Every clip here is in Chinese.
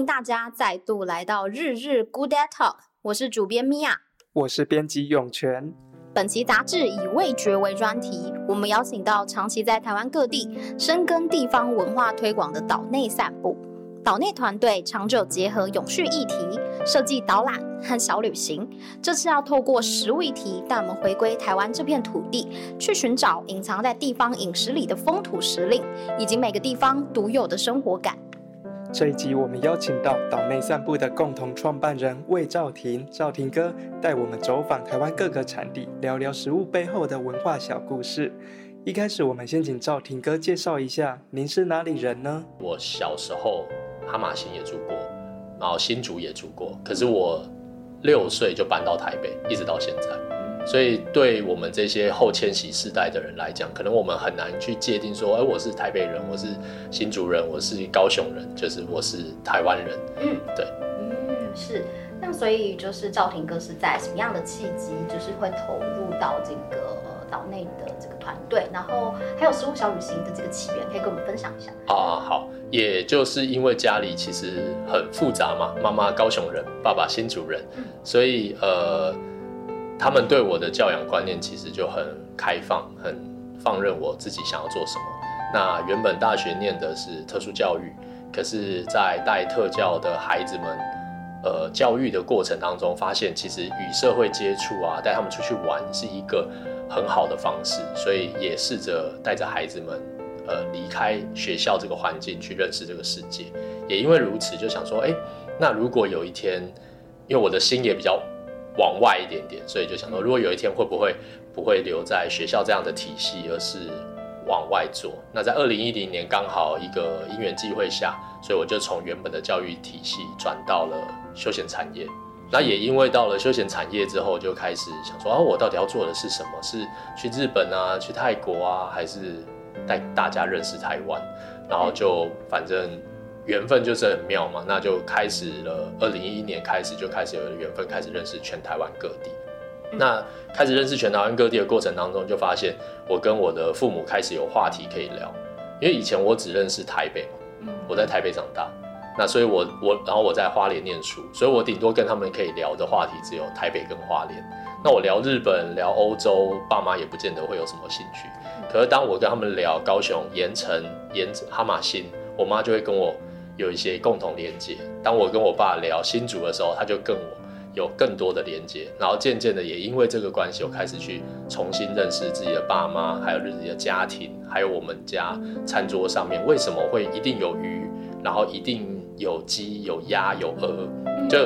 迎大家再度来到日日 Good Day Talk，我是主编 Mia，，我是编辑永泉。本期杂志以味觉为专题，我们邀请到长期在台湾各地深耕地方文化推广的岛内散步。岛内团队长久结合永续议题，设计导览和小旅行。这次要透过食物议题，带我们回归台湾这片土地，去寻找隐藏在地方饮食里的风土时令，以及每个地方独有的生活感。这一集我们邀请到岛内散步的共同创办人魏兆廷，兆廷哥带我们走访台湾各个产地，聊聊食物背后的文化小故事。一开始，我们先请兆廷哥介绍一下，您是哪里人呢？我小时候。哈马星也住过，然后新竹也住过，可是我六岁就搬到台北，一直到现在，所以对我们这些后迁徙世代的人来讲，可能我们很难去界定说，哎，我是台北人，我是新竹人，我是高雄人，就是我是台湾人。嗯，对，嗯，是。那所以就是赵廷哥是在什么样的契机，就是会投入到这个岛内的这个团队，然后还有食物小旅行的这个起源，可以跟我们分享一下啊？好。也就是因为家里其实很复杂嘛，妈妈高雄人，爸爸新竹人，所以呃，他们对我的教养观念其实就很开放，很放任我自己想要做什么。那原本大学念的是特殊教育，可是，在带特教的孩子们，呃，教育的过程当中，发现其实与社会接触啊，带他们出去玩是一个很好的方式，所以也试着带着孩子们。呃，离开学校这个环境去认识这个世界，也因为如此，就想说，哎，那如果有一天，因为我的心也比较往外一点点，所以就想说，如果有一天会不会不会留在学校这样的体系，而是往外做？那在二零一零年刚好一个因缘际会下，所以我就从原本的教育体系转到了休闲产业。那也因为到了休闲产业之后，就开始想说，啊，我到底要做的是什么？是去日本啊，去泰国啊，还是？带大家认识台湾，然后就反正缘分就是很妙嘛，那就开始了。二零一一年开始就开始有缘分，开始认识全台湾各地。那开始认识全台湾各地的过程当中，就发现我跟我的父母开始有话题可以聊，因为以前我只认识台北嘛，我在台北长大，那所以我我然后我在花莲念书，所以我顶多跟他们可以聊的话题只有台北跟花莲。那我聊日本、聊欧洲，爸妈也不见得会有什么兴趣。可是当我跟他们聊高雄、盐城、盐哈马星，我妈就会跟我有一些共同连接。当我跟我爸聊新竹的时候，他就跟我有更多的连接。然后渐渐的，也因为这个关系，我开始去重新认识自己的爸妈，还有自己的家庭，还有我们家餐桌上面为什么会一定有鱼，然后一定有鸡、有鸭、有鹅，就。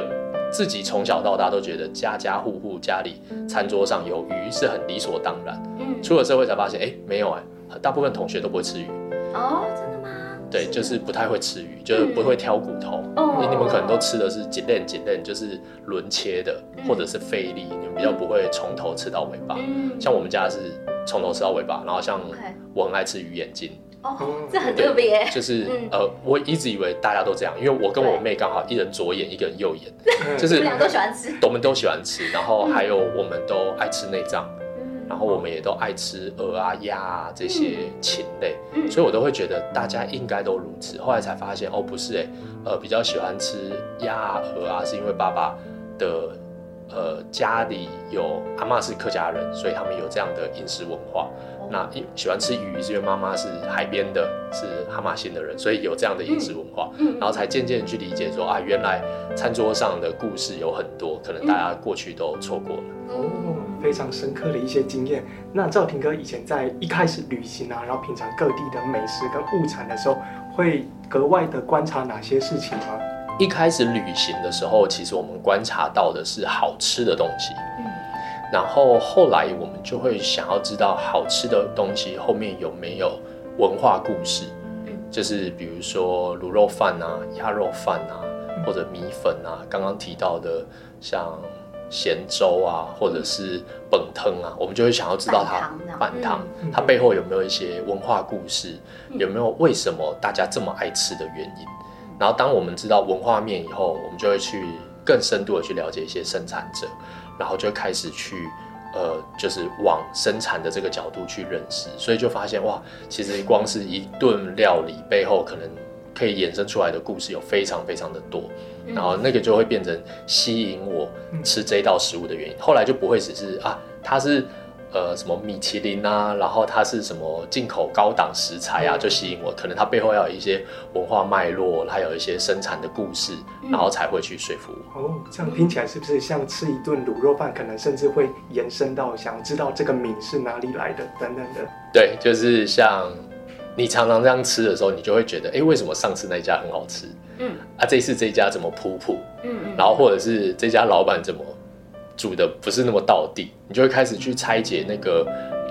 自己从小到大都觉得家家户户家里餐桌上有鱼是很理所当然。嗯，出了社会才发现，哎、欸，没有哎、欸，大部分同学都不会吃鱼。哦？对，就是不太会吃鱼，就是不会挑骨头。哦、嗯，你们可能都吃的是剪链剪链，就是轮切的，嗯、或者是菲力，你们比较不会从头吃到尾巴。嗯，像我们家是从头吃到尾巴，然后像我很爱吃鱼眼睛。哦，这很特别。就是、嗯、呃，我一直以为大家都这样，因为我跟我妹刚好一人左眼，一个人右眼，就是我们俩都喜欢吃，我们都喜欢吃，然后还有我们都爱吃内脏，嗯、然后我们也都爱吃鹅啊、鸭啊这些禽类，嗯、所以我都会觉得大家应该都如此。后来才发现，哦，不是哎，呃，比较喜欢吃鸭啊、鹅啊，是因为爸爸的呃家里有阿妈是客家人，所以他们有这样的饮食文化。那喜欢吃鱼，是因为妈妈是海边的，是哈玛星的人，所以有这样的饮食文化，嗯嗯、然后才渐渐去理解说啊，原来餐桌上的故事有很多，可能大家过去都错过了。哦，非常深刻的一些经验。那赵廷哥以前在一开始旅行啊，然后品尝各地的美食跟物产的时候，会格外的观察哪些事情吗？一开始旅行的时候，其实我们观察到的是好吃的东西。嗯然后后来我们就会想要知道好吃的东西后面有没有文化故事，就是比如说卤肉饭啊、鸭肉饭啊，或者米粉啊，刚刚提到的像咸粥啊，或者是本汤啊，我们就会想要知道它饭汤它背后有没有一些文化故事，有没有为什么大家这么爱吃的原因。然后当我们知道文化面以后，我们就会去更深度的去了解一些生产者。然后就开始去，呃，就是往生产的这个角度去认识，所以就发现哇，其实光是一顿料理背后可能可以衍生出来的故事有非常非常的多，然后那个就会变成吸引我吃这道食物的原因。后来就不会只是啊，它是。呃，什么米其林啊，然后它是什么进口高档食材啊，就吸引我。可能它背后要有一些文化脉络，还有一些生产的故事，然后才会去说服我。哦，这样听起来是不是像吃一顿卤肉饭，可能甚至会延伸到想知道这个米是哪里来的等等的？对，就是像你常常这样吃的时候，你就会觉得，哎，为什么上次那家很好吃？嗯，啊，这次这家怎么普普？嗯嗯，然后或者是这家老板怎么？煮的不是那么到地，你就会开始去拆解那个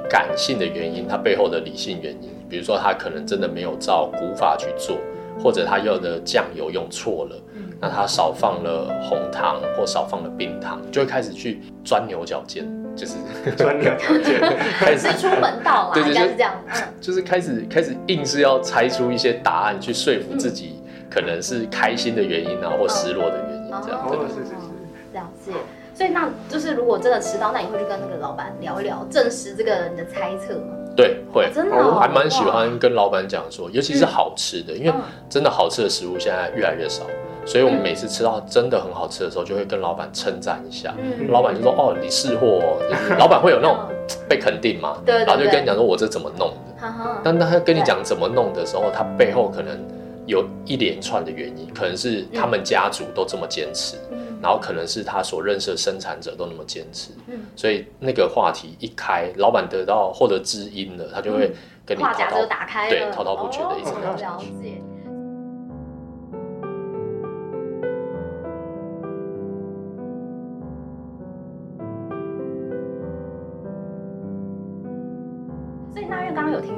感性的原因，它背后的理性原因。比如说，他可能真的没有照古法去做，或者他用的酱油用错了，那他少放了红糖或少放了冰糖，就会开始去钻牛角尖，就是钻牛角尖，开始出门道了，对对是这样，就是开始开始硬是要猜出一些答案去说服自己，可能是开心的原因啊，或失落的原因，这样，对对。对，了解。所以那就是，如果真的吃到，那你会去跟那个老板聊一聊，证实这个人的猜测吗？对，会，真的，我还蛮喜欢跟老板讲说，尤其是好吃的，因为真的好吃的食物现在越来越少，所以我们每次吃到真的很好吃的时候，就会跟老板称赞一下。老板就说：“哦，你是货。”老板会有那种 被肯定嘛？对，然后就跟你讲说：“我这怎么弄的？”但当他跟你讲怎么弄的时候，他背后可能有一连串的原因，可能是他们家族都这么坚持。然后可能是他所认识的生产者都那么坚持，嗯，所以那个话题一开，老板得到获得知音了，他就会跟你话匣子就打开，对，滔滔不绝的一直了解。所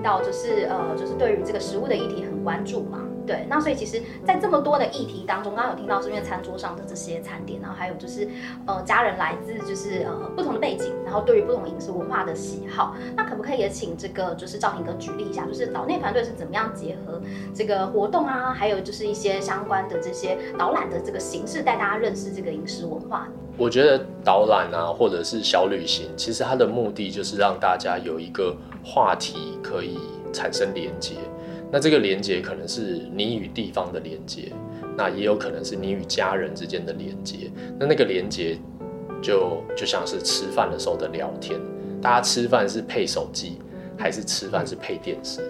到，就是呃，就是对于这个食物的议题很关注嘛。对，那所以其实，在这么多的议题当中，刚刚有听到是因为餐桌上的这些餐点，然后还有就是，呃，家人来自就是呃不同的背景，然后对于不同饮食文化的喜好，那可不可以也请这个就是赵廷哥举例一下，就是岛内团队是怎么样结合这个活动啊，还有就是一些相关的这些导览的这个形式，带大家认识这个饮食文化？我觉得导览啊，或者是小旅行，其实它的目的就是让大家有一个话题可以产生连接。那这个连接可能是你与地方的连接，那也有可能是你与家人之间的连接。那那个连接就就像是吃饭的时候的聊天，大家吃饭是配手机，还是吃饭是配电视？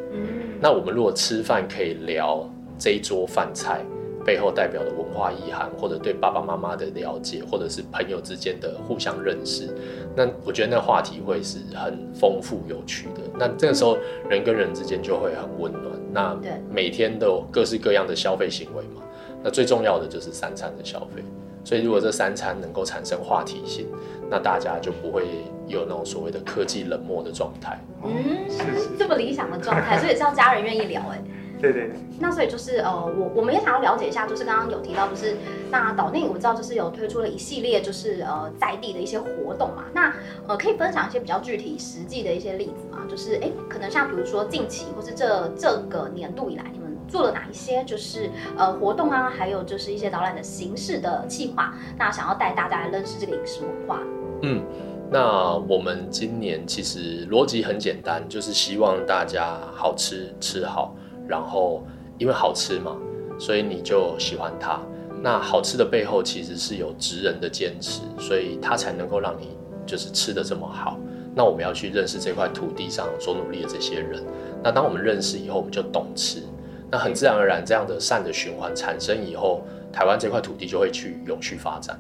那我们如果吃饭可以聊这一桌饭菜背后代表的文化意涵，或者对爸爸妈妈的了解，或者是朋友之间的互相认识，那我觉得那话题会是很丰富有趣的。那这个时候人跟人之间就会很温暖。那每天都有各式各样的消费行为嘛，那最重要的就是三餐的消费。所以如果这三餐能够产生话题性，那大家就不会有那种所谓的科技冷漠的状态。嗯，是这么理想的状态，所以也是要家人愿意聊哎。对对，那所以就是呃，我我们也想要了解一下，就是刚刚有提到，就是那岛内我知道就是有推出了一系列就是呃在地的一些活动嘛，那呃可以分享一些比较具体实际的一些例子吗？就是哎，可能像比如说近期或是这这个年度以来，你们做了哪一些就是呃活动啊，还有就是一些导览的形式的计划，那想要带大家来认识这个饮食文化。嗯，那我们今年其实逻辑很简单，就是希望大家好吃吃好。然后，因为好吃嘛，所以你就喜欢它。那好吃的背后其实是有职人的坚持，所以它才能够让你就是吃的这么好。那我们要去认识这块土地上所努力的这些人。那当我们认识以后，我们就懂吃。那很自然而然，这样的善的循环产生以后，台湾这块土地就会去永续发展，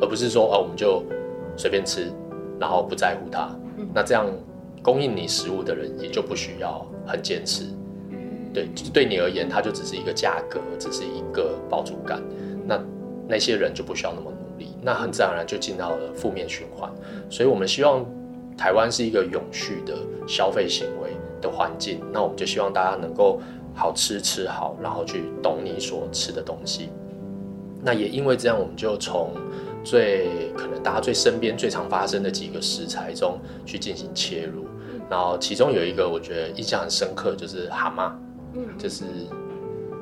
而不是说啊，我们就随便吃，然后不在乎它。那这样供应你食物的人也就不需要很坚持。对，对你而言，它就只是一个价格，只是一个饱足感。那那些人就不需要那么努力，那很自然而然就进到了负面循环。所以，我们希望台湾是一个永续的消费行为的环境。那我们就希望大家能够好吃吃好，然后去懂你所吃的东西。那也因为这样，我们就从最可能大家最身边最常发生的几个食材中去进行切入。然后其中有一个我觉得印象很深刻，就是蛤蟆。就是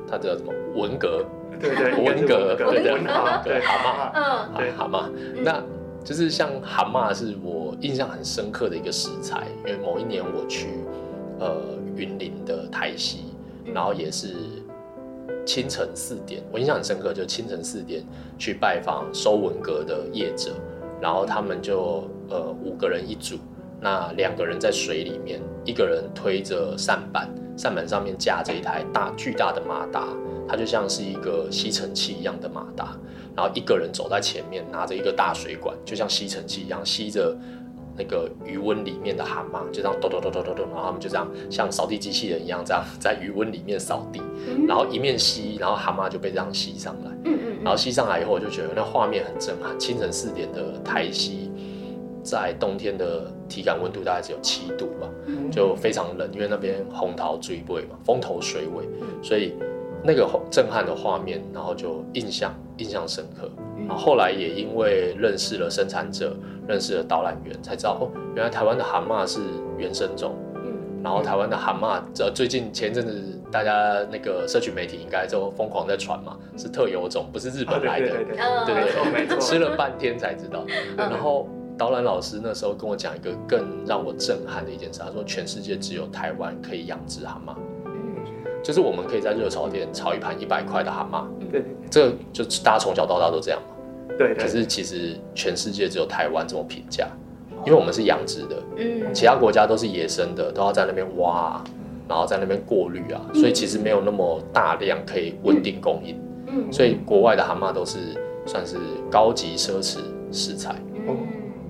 它叫什么文革，对 对，文革，对对，对蛤蟆，嗯，对。蛤蟆，那就是像蛤蟆是我印象很深刻的一个食材，因为某一年我去呃云林的台西，然后也是清晨四点，我印象很深刻，就清晨四点去拜访收文革的业者，然后他们就呃五个人一组，那两个人在水里面，一个人推着扇板，扇板上面架着一台大巨大的马达，它就像是一个吸尘器一样的马达，然后一个人走在前面，拿着一个大水管，就像吸尘器一样吸着。那个余温里面的蛤蟆就这样咚咚咚咚咚咚，然后他们就这样像扫地机器人一样，这样在余温里面扫地，然后一面吸，然后蛤蟆就被这样吸上来，然后吸上来以后，我就觉得那画面很震撼。清晨四点的台西，在冬天的体感温度大概只有七度吧，就非常冷，因为那边红桃追尾嘛，风头水尾，所以那个震撼的画面，然后就印象印象深刻。然后后来也因为认识了生产者，认识了导览员，才知道哦，原来台湾的蛤蟆是原生种。嗯，然后台湾的蛤蟆，这最近前阵子大家那个社群媒体应该都疯狂在传嘛，是特有种，不是日本来的。对对对，对对对，吃了半天才知道。然后导览老师那时候跟我讲一个更让我震撼的一件事，他说全世界只有台湾可以养殖蛤蟆，就是我们可以在热炒店炒一盘一百块的蛤蟆。对，这个就大家从小到大都这样嘛。对，可是其实全世界只有台湾这么平价，因为我们是养殖的，嗯，其他国家都是野生的，都要在那边挖，然后在那边过滤啊，所以其实没有那么大量可以稳定供应，嗯，所以国外的蛤蟆都是算是高级奢侈食材，嗯，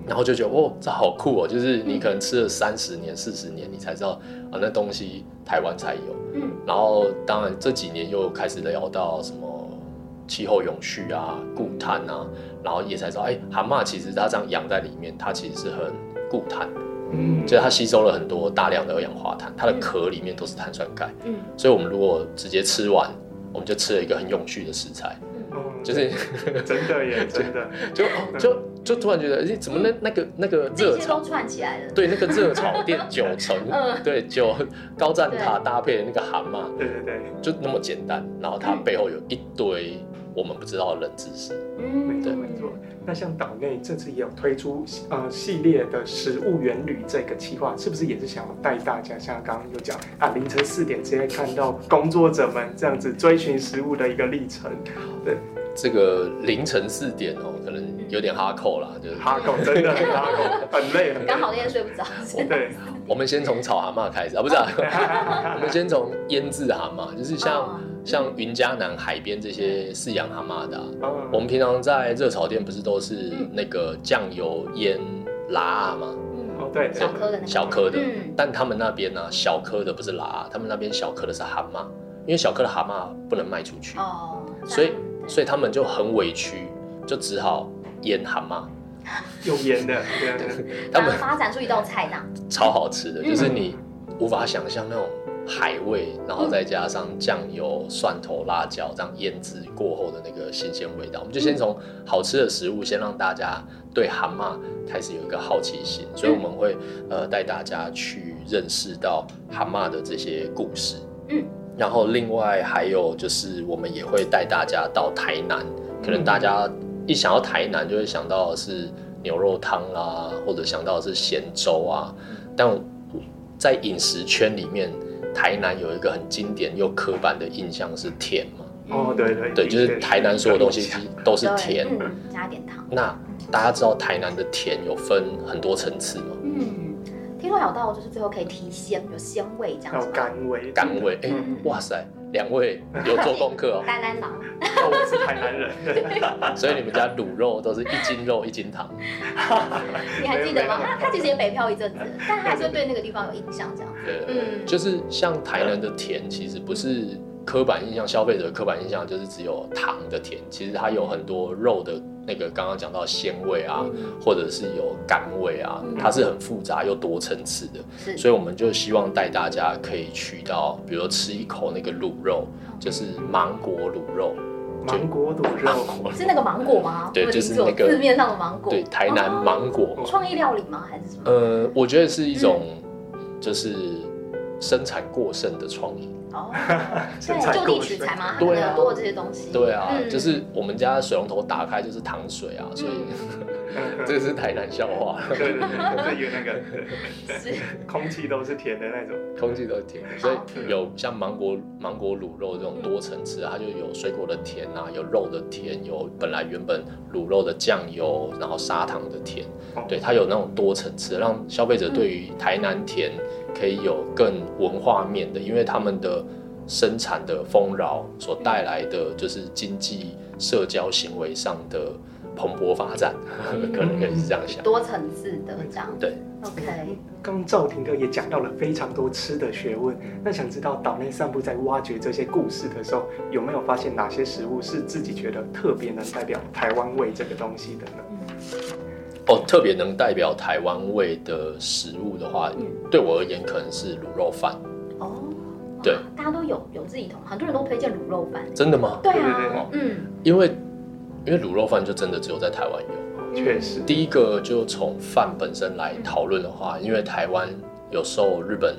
然后就觉得哦，这好酷哦，就是你可能吃了三十年、四十年，你才知道啊，那东西台湾才有，嗯，然后当然这几年又开始聊到什么。气候永续啊，固碳啊，然后也才知道，哎、欸，蛤蟆其实它这样养在里面，它其实是很固碳，嗯，就是它吸收了很多大量的二氧化碳，它的壳里面都是碳酸钙，嗯，所以我们如果直接吃完，我们就吃了一个很永续的食材，嗯，就是真的耶，真的，就就就突然觉得，哎、欸，怎么那那个那个热潮串起来了，对，那个热炒 店九层，嗯，对，九高站塔搭配的那个蛤蟆，对对对，就那么简单，然后它背后有一堆。我们不知道的冷知识，嗯，没错没错。那像岛内这次也有推出呃系列的食物原旅这个企划，是不是也是想要带大家像刚刚有讲啊，凌晨四点直接看到工作者们这样子追寻食物的一个历程？对，这个凌晨四点哦，可能有点哈扣啦，就是哈扣，真的很哈扣，很累，刚好那天睡不着。对，我们先从炒蛤蟆开始啊，不是啊，我们先从腌制蛤蟆，就是像。像云嘉南海边这些饲养蛤蟆的、啊，嗯、我们平常在热炒店不是都是那个酱油腌辣吗？嗯，对，小颗的，小颗的。嗯、但他们那边呢、啊，小颗的不是辣，他们那边小颗的是蛤蟆，因为小颗的蛤蟆不能卖出去，哦，所以所以他们就很委屈，就只好腌蛤蟆，用腌的，对对，他们发展出一道菜呢，超好吃的，就是你无法想象那种。海味，然后再加上酱油、蒜头、辣椒，这样腌制过后的那个新鲜味道，我们就先从好吃的食物，先让大家对蛤蟆开始有一个好奇心，所以我们会呃带大家去认识到蛤蟆的这些故事。嗯，然后另外还有就是我们也会带大家到台南，可能大家一想到台南就会想到的是牛肉汤啊，或者想到的是咸粥啊，但在饮食圈里面。台南有一个很经典又刻板的印象是甜嘛？哦，对对对，就是台南所有东西都是甜，嗯，加点糖。那大家知道台南的甜有分很多层次吗？嗯，听说有到就是最后可以提鲜，有鲜味这样子。甘味，甘味，哎，哇塞，两位有做功课哦。台南郎，我是台南人，所以你们家卤肉都是一斤肉一斤糖。你还记得吗？他他其实也北漂一阵子，但他还是对那个地方有印象这样。对，嗯，就是像台南的甜，其实不是刻板印象，消费者的刻板印象就是只有糖的甜，其实它有很多肉的那个刚刚讲到鲜味啊，或者是有甘味啊，它是很复杂又多层次的。所以我们就希望带大家可以去到，比如说吃一口那个卤肉，就是芒果卤肉。芒果卤肉是那个芒果吗？对，就是那个字面上的芒果。对，台南芒果。创意料理吗？还是什么？呃，我觉得是一种。就是生产过剩的创意哦，对，就地取材嘛，对啊，多这些东西，对啊，就是我们家水龙头打开就是糖水啊，所以 这是台南笑话。对 对对，对于那个对空气都是甜的那种，空气都是甜的，所以有像芒果芒果卤肉这种多层次，它就有水果的甜啊，有肉的甜，有本来原本卤肉的酱油，然后砂糖的甜，对，它有那种多层次，让消费者对于台南甜可以有更文化面的，因为他们的。生产的丰饶所带来的就是经济社交行为上的蓬勃发展，嗯、可能可以是这样想，多层次的这样。对，OK。刚刚赵廷哥也讲到了非常多吃的学问，那想知道岛内散步在挖掘这些故事的时候，有没有发现哪些食物是自己觉得特别能代表台湾味这个东西的呢？哦，特别能代表台湾味的食物的话，嗯、对我而言可能是卤肉饭。哦。对，大家都有有自己同，很多人都推荐卤肉饭。真的吗？对啊，嗯，因为因为卤肉饭就真的只有在台湾有，确实。第一个就从饭本身来讨论的话，因为台湾有受日本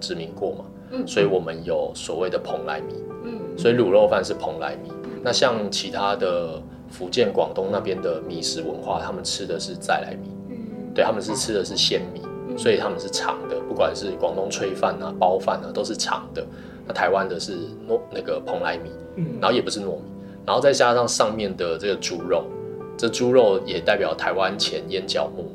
殖民过嘛，嗯，所以我们有所谓的蓬莱米，嗯，所以卤肉饭是蓬莱米。那像其他的福建、广东那边的米食文化，他们吃的是再来米，嗯，对，他们是吃的是鲜米。所以他们是长的，不管是广东炊饭啊、包饭啊，都是长的。那台湾的是糯那个蓬莱米，然后也不是糯米，然后再加上上面的这个猪肉，这猪肉也代表台湾钱淹脚目，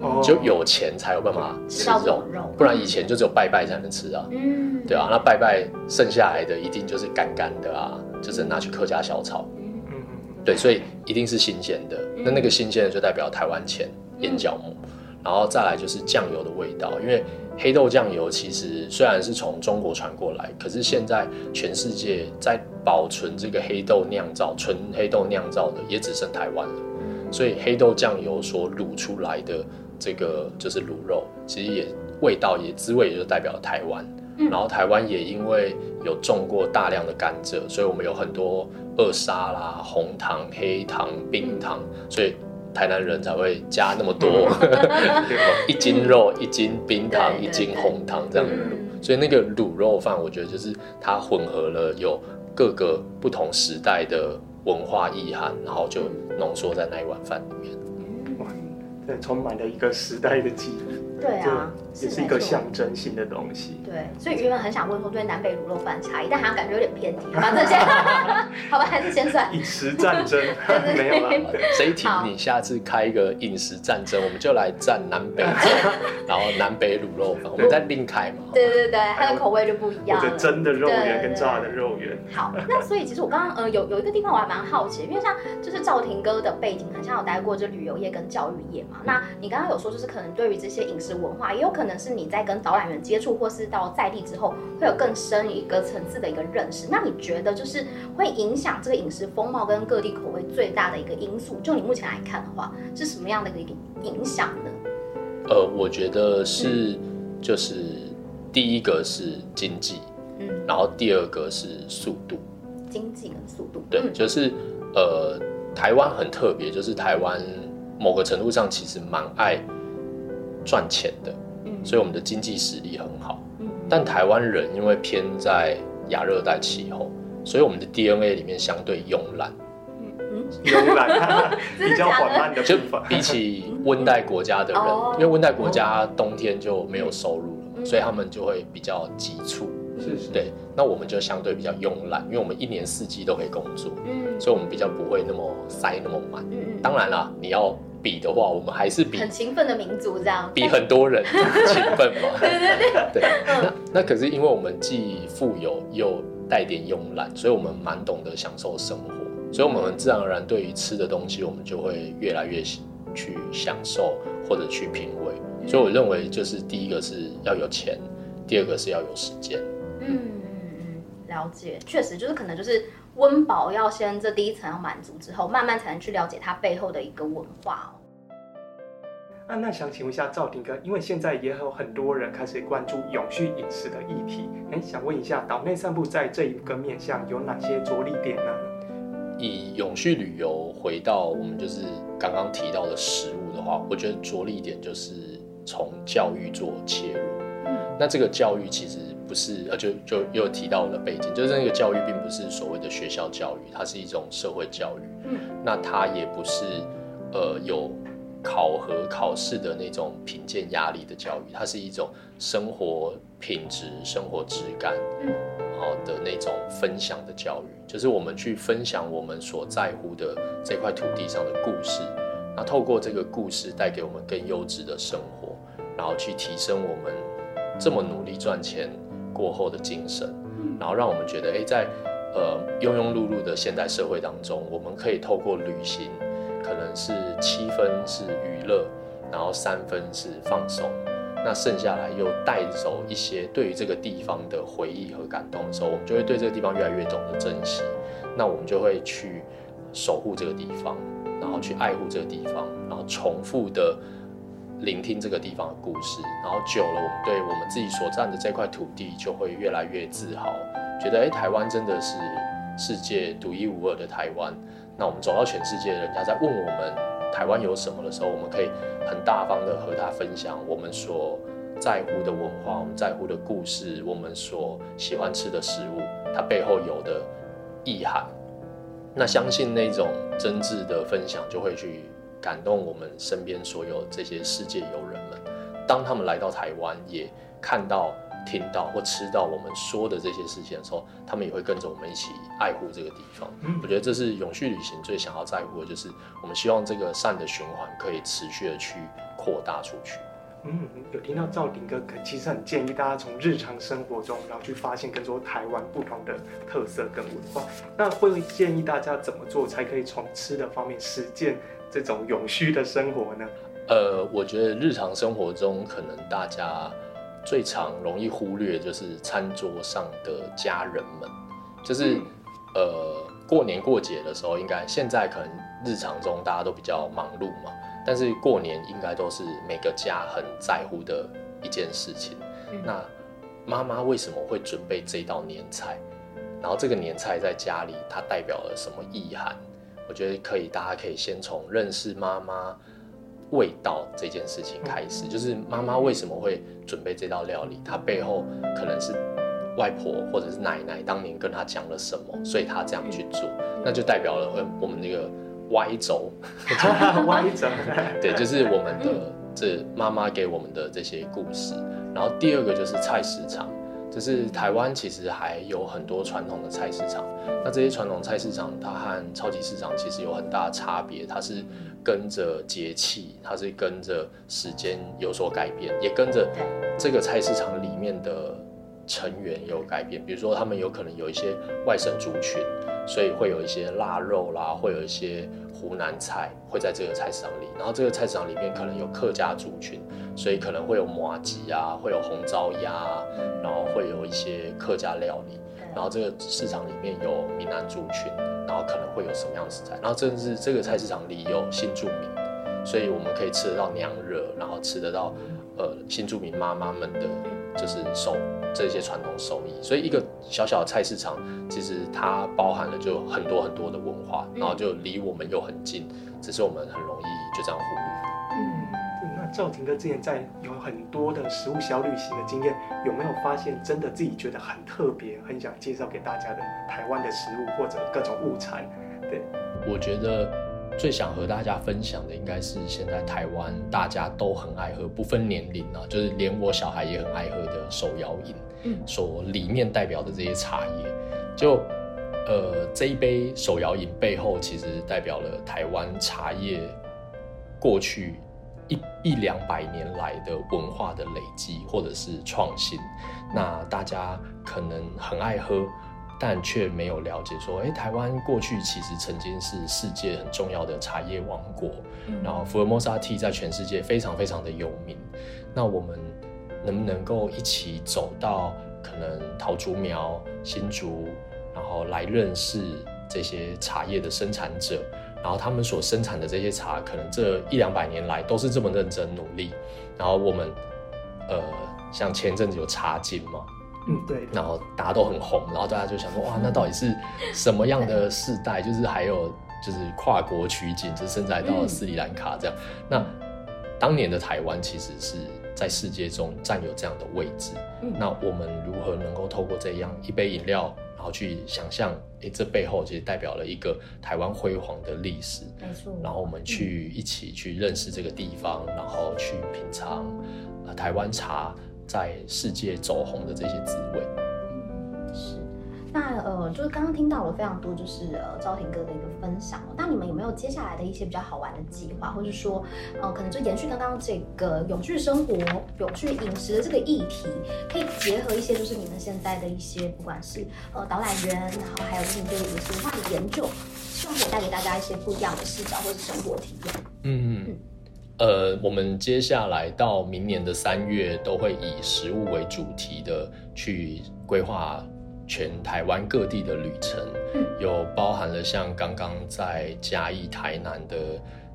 嗯、就有钱才有办法吃肉，不然以前就只有拜拜才能吃啊。嗯，对啊，那拜拜剩下来的一定就是干干的啊，就是拿去客家小炒。嗯，对，所以一定是新鲜的。那那个新鲜的就代表台湾钱淹脚目。然后再来就是酱油的味道，因为黑豆酱油其实虽然是从中国传过来，可是现在全世界在保存这个黑豆酿造、纯黑豆酿造的也只剩台湾了。所以黑豆酱油所卤出来的这个就是卤肉，其实也味道也滋味也就代表台湾。然后台湾也因为有种过大量的甘蔗，所以我们有很多二砂啦、红糖、黑糖、冰糖，所以。台南人才会加那么多，一斤肉、一斤冰糖、一斤红糖这样的卤，所以那个卤肉饭，我觉得就是它混合了有各个不同时代的文化意涵，然后就浓缩在那一碗饭里面。哇，这，充满了一个时代的记忆。对啊，也是一个象征性的东西。对，所以原本很想问说对南北卤肉饭差异，但好像感觉有点偏题。反正先，好吧，还是先算。饮食战争没有了。这一题你下次开一个饮食战争，我们就来战南北，然后南北卤肉饭，我们再另开嘛。对对对，它的口味就不一样。或者蒸的肉圆跟炸的肉圆。好，那所以其实我刚刚呃有有一个地方我还蛮好奇，因为像就是赵廷哥的背景很像有待过就旅游业跟教育业嘛。那你刚刚有说就是可能对于这些饮食。文化也有可能是你在跟导览员接触，或是到在地之后，会有更深一个层次的一个认识。那你觉得，就是会影响这个饮食风貌跟各地口味最大的一个因素，就你目前来看的话，是什么样的一个影响呢？呃，我觉得是，就是第一个是经济，嗯，然后第二个是速度，经济跟速度，对，就是呃，台湾很特别，就是台湾某个程度上其实蛮爱。赚钱的，所以我们的经济实力很好。但台湾人因为偏在亚热带气候，所以我们的 DNA 里面相对慵懒。慵懒，比较缓慢的。就比起温带国家的人，因为温带国家冬天就没有收入了，所以他们就会比较急促。是是。对，那我们就相对比较慵懒，因为我们一年四季都可以工作，所以我们比较不会那么塞那么满。当然啦，你要。比的话，我们还是比很勤奋的民族这样，比很多人 勤奋嘛。对对对，对。那那可是因为我们既富有又带点慵懒，所以我们蛮懂得享受生活，所以我们很自然而然对于吃的东西，我们就会越来越去享受或者去品味。所以我认为，就是第一个是要有钱，第二个是要有时间。嗯，了解，确实就是可能就是。温饱要先这第一层要满足之后，慢慢才能去了解它背后的一个文化哦。啊，那想请问一下赵廷哥，因为现在也有很多人开始关注永续饮食的议题，哎，想问一下岛内散步在这一个面向有哪些着力点呢？以永续旅游回到我们就是刚刚提到的食物的话，我觉得着力点就是从教育做切入。嗯，那这个教育其实。不是，呃，就就又提到我的背景，就是那个教育并不是所谓的学校教育，它是一种社会教育。嗯，那它也不是呃有考核考试的那种评鉴压力的教育，它是一种生活品质、生活质感，好的那种分享的教育，就是我们去分享我们所在乎的这块土地上的故事，那透过这个故事带给我们更优质的生活，然后去提升我们这么努力赚钱过后的精神，然后让我们觉得，哎，在呃庸庸碌碌的现代社会当中，我们可以透过旅行，可能是七分是娱乐，然后三分是放松。那剩下来又带走一些对于这个地方的回忆和感动的时候，我们就会对这个地方越来越懂得珍惜。那我们就会去守护这个地方，然后去爱护这个地方，然后重复的聆听这个地方的故事。然后久了，我们对我们自己所占的这块土地就会越来越自豪，觉得诶，台湾真的是世界独一无二的台湾。那我们走到全世界，人家在问我们。台湾有什么的时候，我们可以很大方的和他分享我们所在乎的文化，我们在乎的故事，我们所喜欢吃的食物，它背后有的意涵。那相信那种真挚的分享，就会去感动我们身边所有这些世界友人们。当他们来到台湾，也看到。听到或吃到我们说的这些事情的时候，他们也会跟着我们一起爱护这个地方。嗯，我觉得这是永续旅行最想要在乎的，就是我们希望这个善的循环可以持续的去扩大出去。嗯，有听到赵鼎哥，其实很建议大家从日常生活中，然后去发现更多台湾不同的特色跟文化。那会建议大家怎么做才可以从吃的方面实践这种永续的生活呢？呃，我觉得日常生活中可能大家。最常容易忽略就是餐桌上的家人们，就是、嗯、呃过年过节的时候，应该现在可能日常中大家都比较忙碌嘛，但是过年应该都是每个家很在乎的一件事情。嗯、那妈妈为什么会准备这道年菜？然后这个年菜在家里它代表了什么意涵？我觉得可以，大家可以先从认识妈妈。味道这件事情开始，就是妈妈为什么会准备这道料理，她背后可能是外婆或者是奶奶当年跟她讲了什么，所以她这样去做，那就代表了我们那个 Y 轴，Y 轴，对，就是我们的这妈妈给我们的这些故事。然后第二个就是菜市场。就是台湾其实还有很多传统的菜市场，那这些传统菜市场它和超级市场其实有很大的差别，它是跟着节气，它是跟着时间有所改变，也跟着这个菜市场里面的成员有改变，比如说他们有可能有一些外省族群，所以会有一些腊肉啦，会有一些湖南菜会在这个菜市场里，然后这个菜市场里面可能有客家族群。所以可能会有麻吉啊，会有红糟鸭，然后会有一些客家料理，然后这个市场里面有闽南族群，然后可能会有什么样的食材，然后甚至这个菜市场里有新住民，所以我们可以吃得到娘惹，然后吃得到呃新住民妈妈们的就是手这些传统手艺，所以一个小小的菜市场其实它包含了就很多很多的文化，然后就离我们又很近，只是我们很容易就这样忽略。赵廷哥之前在有很多的食物小旅行的经验，有没有发现真的自己觉得很特别、很想介绍给大家的台湾的食物或者各种物产？对，我觉得最想和大家分享的应该是现在台湾大家都很爱喝，不分年龄啊，就是连我小孩也很爱喝的手摇饮，嗯，所里面代表的这些茶叶，就呃这一杯手摇饮背后其实代表了台湾茶叶过去。一一两百年来的文化的累积，或者是创新，那大家可能很爱喝，但却没有了解说，哎，台湾过去其实曾经是世界很重要的茶叶王国，嗯、然后福尔摩沙 Tea 在全世界非常非常的有名。那我们能不能够一起走到可能桃竹苗、新竹，然后来认识这些茶叶的生产者？然后他们所生产的这些茶，可能这一两百年来都是这么认真努力。然后我们，呃，像前阵子有茶金嘛，嗯，对。然后大家都很红，然后大家就想说，哇，那到底是什么样的世代？就是还有就是跨国取景，就是甚至来到了斯里兰卡这样。那当年的台湾其实是在世界中占有这样的位置。那我们如何能够透过这样一杯饮料？然后去想象，哎，这背后其实代表了一个台湾辉煌的历史。没错。然后我们去一起去认识这个地方，然后去品尝，呃，台湾茶在世界走红的这些滋味。是那呃，就是刚刚听到了非常多，就是呃，昭廷哥的一个分享。那你们有没有接下来的一些比较好玩的计划，或者说，呃，可能就延续刚刚这个永续生活、永续饮食的这个议题，可以结合一些就是你们现在的一些，不管是呃导览员，然后还有就是对饮食文化的研究，希望可以带给大家一些不一样的视角或者生活体验。嗯嗯。呃，我们接下来到明年的三月，都会以食物为主题的去规划。全台湾各地的旅程，有包含了像刚刚在嘉义、台南的，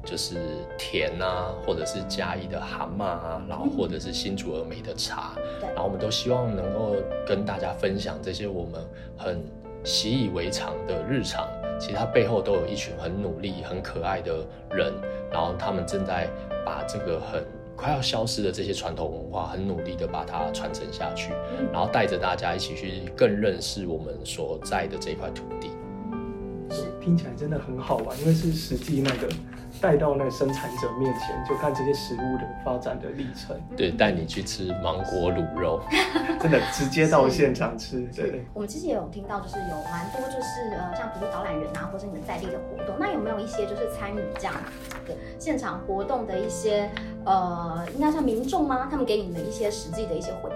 就是田啊，或者是嘉义的蛤蟆啊，然后或者是新竹峨眉的茶，然后我们都希望能够跟大家分享这些我们很习以为常的日常，其实它背后都有一群很努力、很可爱的人，然后他们正在把这个很。快要消失的这些传统文化，很努力的把它传承下去，然后带着大家一起去更认识我们所在的这块土地。是，听起来真的很好玩，因为是实际那个。带到那个生产者面前，就看这些食物的发展的历程。对，带你去吃芒果卤肉，真的直接到现场吃。对，我们其实也有听到，就是有蛮多，就是呃，像比如导览员啊，或者你们在地的活动，那有没有一些就是参与这样的现场活动的一些呃，应该像民众吗？他们给你们一些实际的一些回馈？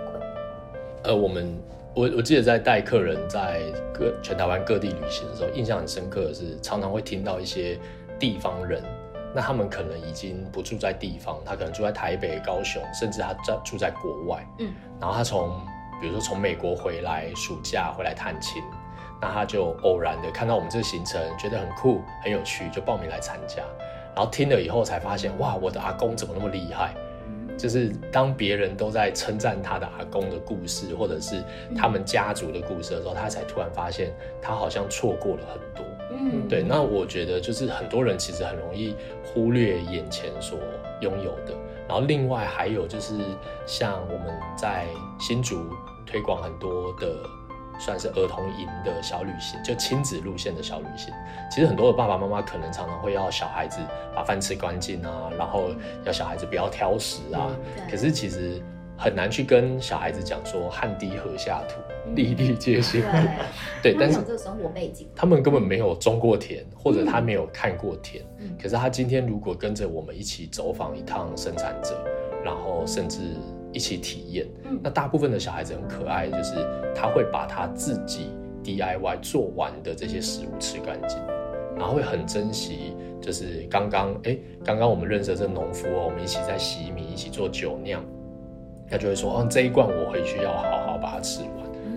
呃，我们我我记得在带客人在各全台湾各地旅行的时候，印象很深刻的是，常常会听到一些地方人。那他们可能已经不住在地方，他可能住在台北、高雄，甚至他在住在国外。嗯，然后他从，比如说从美国回来，暑假回来探亲，那他就偶然的看到我们这个行程，觉得很酷、很有趣，就报名来参加。然后听了以后才发现，哇，我的阿公怎么那么厉害？就是当别人都在称赞他的阿公的故事，或者是他们家族的故事的时候，他才突然发现，他好像错过了很多。嗯，对，那我觉得就是很多人其实很容易忽略眼前所拥有的，然后另外还有就是像我们在新竹推广很多的算是儿童营的小旅行，就亲子路线的小旅行，其实很多的爸爸妈妈可能常常会要小孩子把饭吃干净啊，然后要小孩子不要挑食啊，可是其实。很难去跟小孩子讲说“汗滴禾下土，粒粒皆辛。苦”，对，但是他们根本没有种过田，或者他没有看过田。可是他今天如果跟着我们一起走访一趟生产者，然后甚至一起体验，那大部分的小孩子很可爱，就是他会把他自己 DIY 做完的这些食物吃干净，然后会很珍惜，就是刚刚哎，刚刚我们认识的这农夫哦，我们一起在洗米，一起做酒酿。他就会说：“哦，这一罐我回去要好好把它吃完。”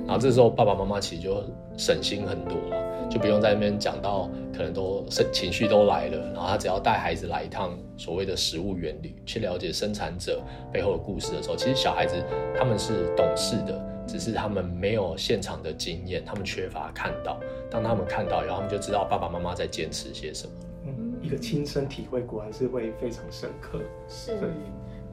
然后这时候爸爸妈妈其实就省心很多了，就不用在那边讲到可能都情绪都来了。然后他只要带孩子来一趟所谓的食物原理，去了解生产者背后的故事的时候，其实小孩子他们是懂事的，只是他们没有现场的经验，他们缺乏看到。当他们看到以后，他们就知道爸爸妈妈在坚持些什么。嗯，一个亲身体会果然是会非常深刻。是。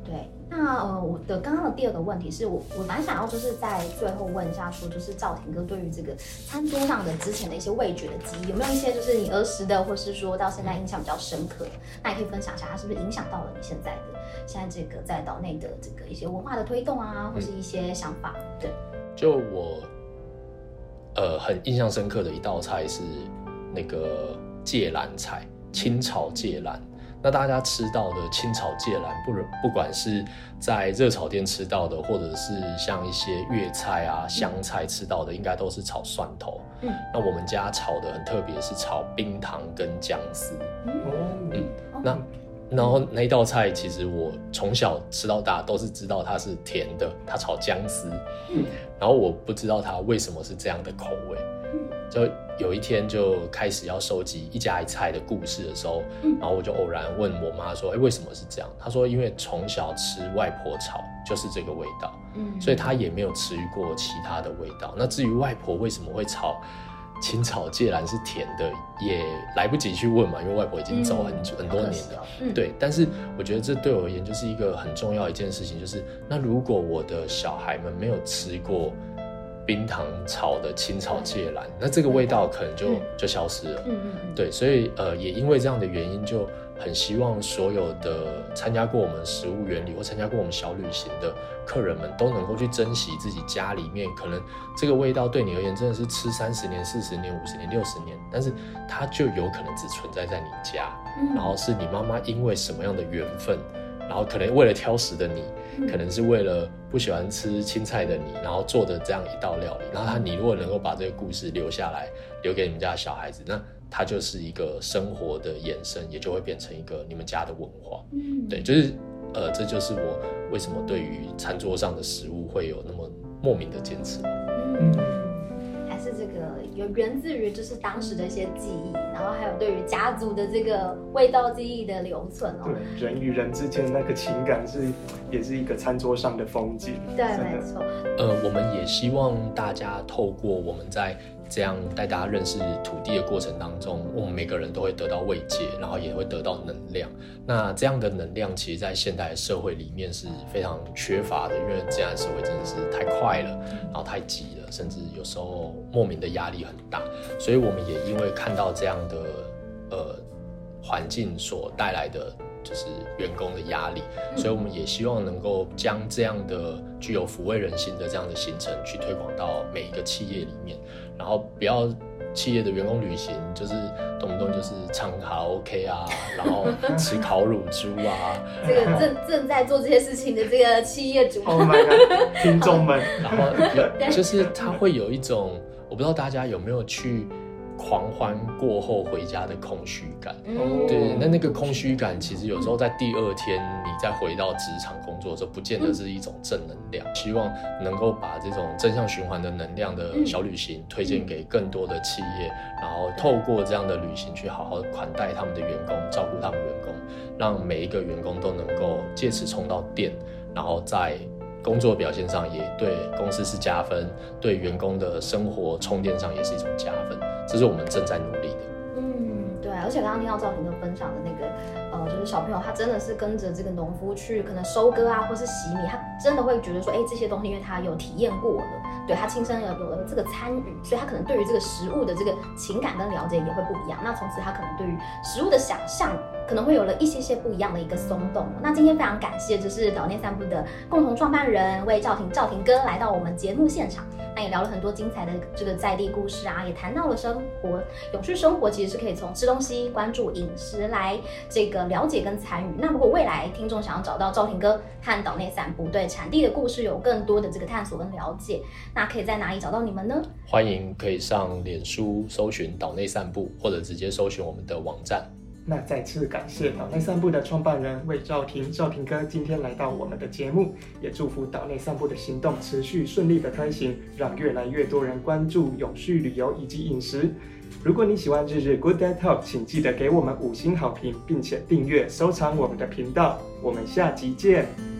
对，那呃，我的刚刚的第二个问题是我我蛮想要就是在最后问一下，说就是赵廷哥对于这个餐桌上的之前的一些味觉的记忆，有没有一些就是你儿时的，或是说到现在印象比较深刻？那也可以分享一下，它是不是影响到了你现在的现在这个在岛内的这个一些文化的推动啊，或是一些想法？对，就我呃很印象深刻的一道菜是那个芥蓝菜，清炒芥蓝。那大家吃到的清炒芥蓝，不不管是在热炒店吃到的，或者是像一些粤菜啊、湘菜吃到的，应该都是炒蒜头。嗯，那我们家炒的很特别，是炒冰糖跟姜丝。嗯，嗯，那然后那一道菜，其实我从小吃到大都是知道它是甜的，它炒姜丝。嗯，然后我不知道它为什么是这样的口味。就有一天就开始要收集一家一菜的故事的时候，然后我就偶然问我妈说：“哎，为什么是这样？”她说：“因为从小吃外婆炒就是这个味道，嗯，所以她也没有吃过其他的味道。那至于外婆为什么会炒青草芥兰是甜的，也来不及去问嘛，因为外婆已经走很久很多年了。对，但是我觉得这对我而言就是一个很重要一件事情，就是那如果我的小孩们没有吃过。冰糖炒的青草芥兰，那这个味道可能就、嗯、就消失了。嗯嗯对，所以呃，也因为这样的原因，就很希望所有的参加过我们食物原理或参加过我们小旅行的客人们，都能够去珍惜自己家里面可能这个味道对你而言真的是吃三十年、四十年、五十年、六十年，但是它就有可能只存在在你家，嗯、然后是你妈妈因为什么样的缘分。然后可能为了挑食的你，可能是为了不喜欢吃青菜的你，然后做的这样一道料理。然后他，你如果能够把这个故事留下来，留给你们家的小孩子，那它就是一个生活的延伸，也就会变成一个你们家的文化。嗯，对，就是呃，这就是我为什么对于餐桌上的食物会有那么莫名的坚持。嗯。有源自于就是当时的一些记忆，然后还有对于家族的这个味道记忆的留存哦。对，人与人之间的那个情感是，也是一个餐桌上的风景。对，没错。呃，我们也希望大家透过我们在。这样带大家认识土地的过程当中，我们每个人都会得到慰藉，然后也会得到能量。那这样的能量，其实，在现代社会里面是非常缺乏的，因为这样的社会真的是太快了，然后太急了，甚至有时候莫名的压力很大。所以，我们也因为看到这样的呃环境所带来的。就是员工的压力，所以我们也希望能够将这样的具有抚慰人心的这样的行程去推广到每一个企业里面，然后不要企业的员工旅行就是动不动就是唱卡拉 OK 啊，然后吃烤乳猪啊。这个正正在做这些事情的这个企业主，Oh my God，听众们，然后就是他会有一种，我不知道大家有没有去。狂欢过后回家的空虚感，嗯、对，那那个空虚感其实有时候在第二天你再回到职场工作的时候，不见得是一种正能量。嗯、希望能够把这种正向循环的能量的小旅行推荐给更多的企业，嗯、然后透过这样的旅行去好好款待他们的员工，照顾他们员工，让每一个员工都能够借此充到电，然后在。工作表现上也对公司是加分，对员工的生活充电上也是一种加分，这是我们正在努力的。嗯，对，而且刚刚听到赵婷哥分享的那个，呃，就是小朋友他真的是跟着这个农夫去可能收割啊，或是洗米，他真的会觉得说，哎，这些东西因为他有体验过了，对他亲身有有了这个参与，所以他可能对于这个食物的这个情感跟了解也会不一样。那从此他可能对于食物的想象。可能会有了一些些不一样的一个松动。那今天非常感谢，就是岛内散步的共同创办人为赵廷赵廷哥来到我们节目现场，那也聊了很多精彩的这个在地故事啊，也谈到了生活永续生活其实是可以从吃东西、关注饮食来这个了解跟参与。那如果未来听众想要找到赵廷哥和岛内散步对产地的故事有更多的这个探索跟了解，那可以在哪里找到你们呢？欢迎可以上脸书搜寻岛内散步，或者直接搜寻我们的网站。那再次感谢岛内散步的创办人魏兆廷，兆廷哥今天来到我们的节目，也祝福岛内散步的行动持续顺利的推行，让越来越多人关注永续旅游以及饮食。如果你喜欢日日 Good Day Talk，请记得给我们五星好评，并且订阅收藏我们的频道。我们下集见。